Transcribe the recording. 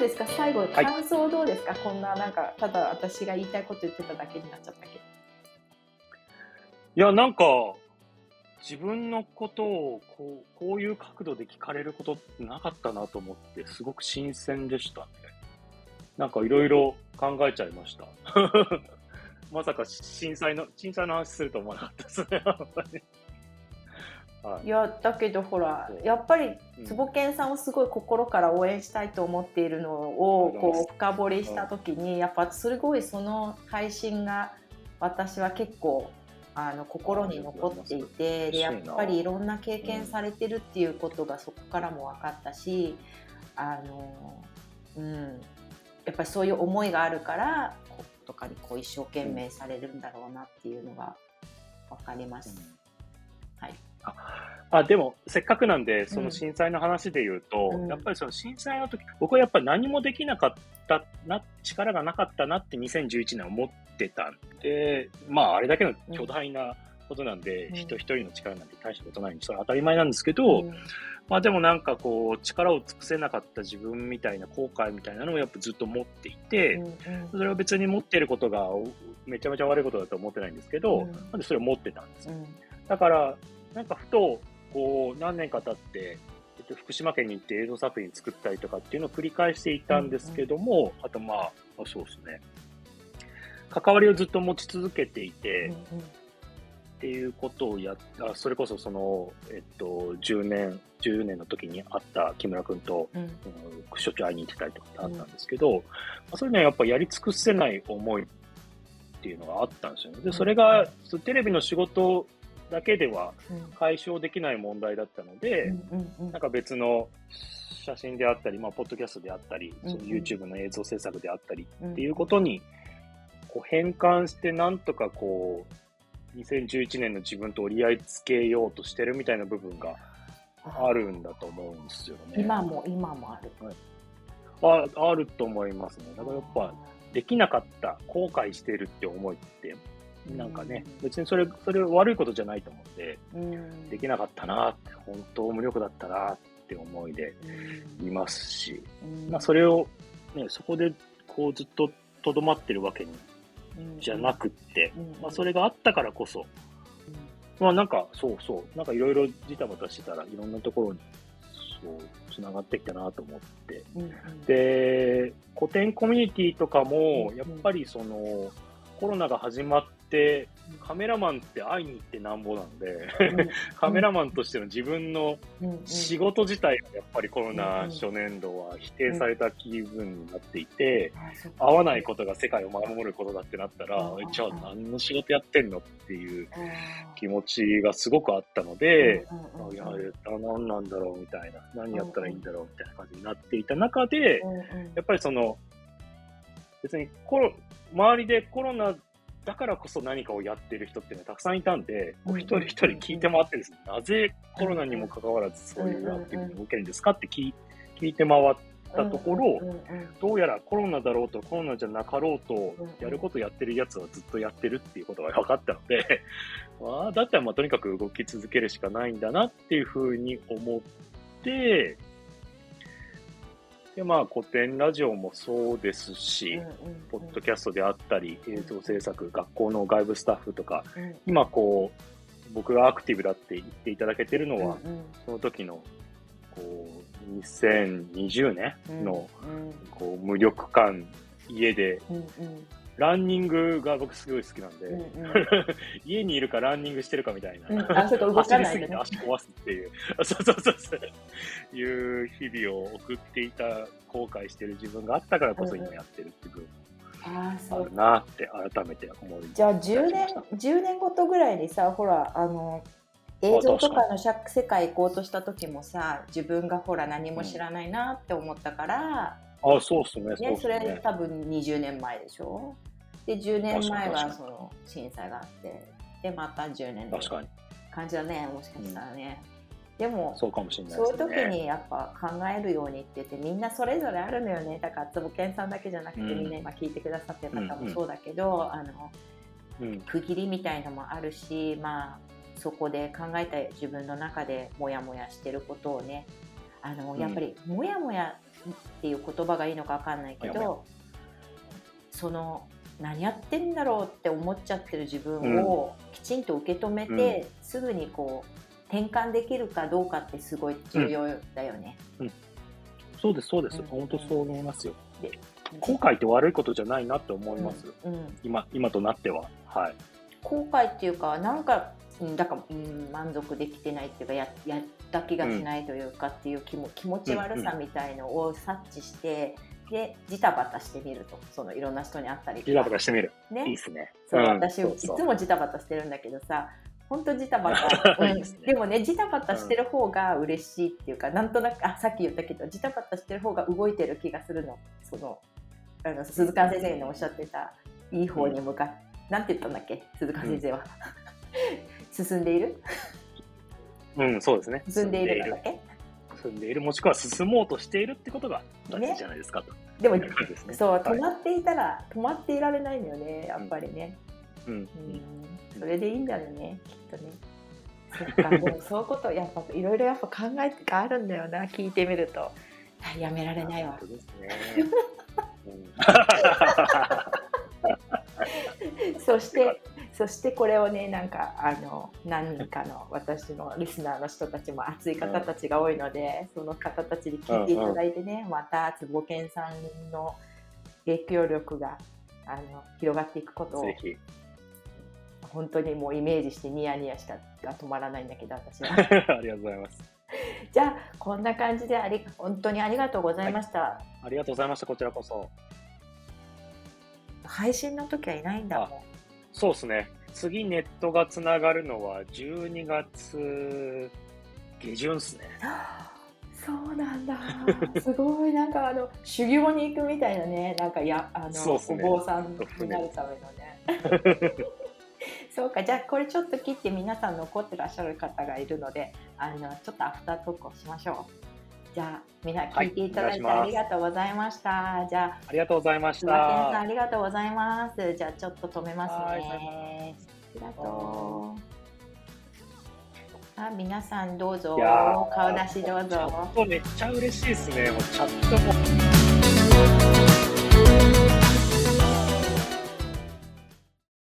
うですか？最後感想どうですか、はい、こんななんかただ私が言いたいこと言ってただけになっちゃったけど。いやなんか自分のことをこうこういう角度で聞かれることってなかったなと思ってすごく新鮮でしたね。なんかいろいろ考えちゃいました。まさか震災の震災の話すると思わなかったですねはい、いやだけどほらやっぱり坪健さんをすごい心から応援したいと思っているのをこう深掘りした時にやっぱすごいその配信が私は結構あの心に残っていてでやっぱりいろんな経験されてるっていうことがそこからも分かったしあの、うん、やっぱりそういう思いがあるからとかにこう一生懸命されるんだろうなっていうのが分かります。はい、ああでも、せっかくなんで、その震災の話で言うと、うん、やっぱりその震災の時、僕はやっぱり何もできなかったな、力がなかったなって2011年思ってたんで、まあ、あれだけの巨大なことなんで、うん、人一人の力なんて大したことないんで、それは当たり前なんですけど、うん、まあでもなんかこう、力を尽くせなかった自分みたいな後悔みたいなのをやっぱずっと持っていて、それは別に持っていることがめちゃめちゃ悪いことだと思ってないんですけど、なん。でそれを持ってたんですよ。だから、なんかふと、こう、何年か経って、えっと、福島県に行って映像作品作ったりとかっていうのを繰り返していたんですけども、うん。うん、あとまあ、そうですね。関わりをずっと持ち続けていて、うんうん、っていうことをやった、それこそその、えっと、10年、10年の時に会った木村君と、うん、しょっちゅう会いに行ってたりとかってあったんですけど、うん、そういうのはやっぱやり尽くせない思いっていうのがあったんですよね。で、それが、テレビの仕事だけでは解消できない問題だったので、なんか別の写真であったり、まあ、ポッドキャストであったり、その YouTube の映像制作であったりっていうことに、こう変換して、なんとかこう、2011年の自分と折り合いつけようとしてるみたいな部分があるんだと思うんですよね。今も、今もある。はい、ああると思いますね。だからやっぱ、できなかった、後悔してるって思いって、なんかね、別にそれ、それ悪いことじゃないと思って、できなかったなって、本当無力だったなって思いでいますし、まあそれを、ね、そこでこうずっととどまってるわけにじゃなくって、まあそれがあったからこそ、まあなんかそうそう、なんかいろいろジタバタしてたらいろんなところにそうつながってきたなと思って、で、古典コミュニティとかも、やっぱりその、コロナが始まっ、カメラマンって会いに行ってなんぼなんで、カメラマンとしての自分の仕事自体はやっぱりコロナ初年度は否定された気分になっていて、会わないことが世界を守ることだってなったら、じゃあ何の仕事やってんのっていう気持ちがすごくあったので、いや、何なんだろうみたいな、何やったらいいんだろうみたいな感じになっていた中で、やっぱりその、別にコロ、周りでコロナだからこそ何かをやってる人っていうのはたくさんいたんで、う一人一人聞いて回ってですね、なぜコロナにもかかわらずそういうアクティブに動けるんですかって聞聞いて回ったところ、どうやらコロナだろうとコロナじゃなかろうと、やることやってるやつはずっとやってるっていうことが分かったので、まあ、だったらまあとにかく動き続けるしかないんだなっていうふうに思って、で、まあ、古典ラジオもそうですし、うんうんうん、ポッドキャストであったり、映像制作、学校の外部スタッフとか、うん、今こう、僕がアクティブだって言っていただけてるのは、うんうん、その時の、こう、2020年の、こう、無力感、家で、うんうんランニングが僕すごい好きなんで、うんうん、家にいるかランニングしてるかみたいな。うん、あ、そ動かない、ね、走りすぎて足壊すっていう、そうそうそうそう、いう日々を送っていた、後悔してる自分があったからこそ今やってるっていう部分。あるなって改めて思いじゃあ10年10年ごとぐらいにさほらあの映像とかの世界行こうとした時もさ自分がほら何も知らないなって思ったから、うん、あそうっすね。ねそれ多分20年前でしょ？で10年前はその震災があってでまた10年確かに。感じだねもしかしたらね、うん、でもそうかもしれない、ね、そういう時にやっぱ考えるようにって言ってみんなそれぞれあるのよね。だから坪健さんだけじゃなくて、うん、みんな今聞いてくださってる方もそうだけど、うん、あの区切りみたいのもあるしまあそこで考えた自分の中でモヤモヤしてることをねあのやっぱりもやもやっていう言葉がいいのか分かんないけど、その何やってんだろうって思っちゃってる自分をきちんと受け止めて、うん、すぐにこう転換できるかどうかってすごい重要だよね。うん、うん、そうですそうです、本当そう思いますよ。で後悔って悪いことじゃないなって思います、今今となっては。はい、後悔っていうかなんかだから、うん、満足できてないっていうかややった気がしないというかっていう気も、気持ち悪さみたいのを察知して、でジタバタしてみると。そのいろんな人に会ったりジタバタしてみる、ね、いいですね。そう、うん、私いつもジタバタしてるんだけどさ本当ジタバタ、うん、でもねジタバタしてる方が嬉しいっていうか、うん、なんとなくあさっき言ったけどジタバタしてる方が動いてる気がするの。そのあの鈴鹿先生のおっしゃってたいい方に向かって、うん、なんて言ったんだっけ？鈴鹿先生は、進んでいる？うんそうですね。進んでいるんだっけ？進んでいるもしくは進もうとしているってことが大事じゃないですかと、ね、でも、ね、そう止まっていたら、止まっていられないのよねやっぱりね、うん、うん、それでいいんだよねきっとね。そっかでもそういうことやっぱいろいろやっぱ考えてあるんだよな聞いてみると。やめられないわ。そうですね。そしてそしてこれをねなんかあの何人かの私のリスナーの人たちも熱い方たちが多いので、その方たちに聞いていただいてね、また坪健さんの影響力があの広がっていくことを本当にもうイメージしてニヤニヤしかが止まらないんだけど私は。ありがとうございます。じゃあこんな感じであり本当にありがとうございました、はい、ありがとうございましたこちらこそ。配信の時はいないんだもん。そうですね。次ネットがつながるのは12月下旬ですね。そうなんだ。すごいなんかあの修行に行くみたいなね。なんかやあの、ね、お坊さんになるためのね。そうかじゃあこれちょっと切って皆さん残ってらっしゃる方がいるのであのちょっとアフタートークをしましょう。じゃあ、みんな聞いていただいてありがとうございました。はい、じゃあ、ありがとうございました。ありがとうございます。じゃあ、ちょっと止めますね。ありがとう。あ、皆さんどうぞ。顔出しどうぞ。めっちゃ嬉しいですね。もうチャットも。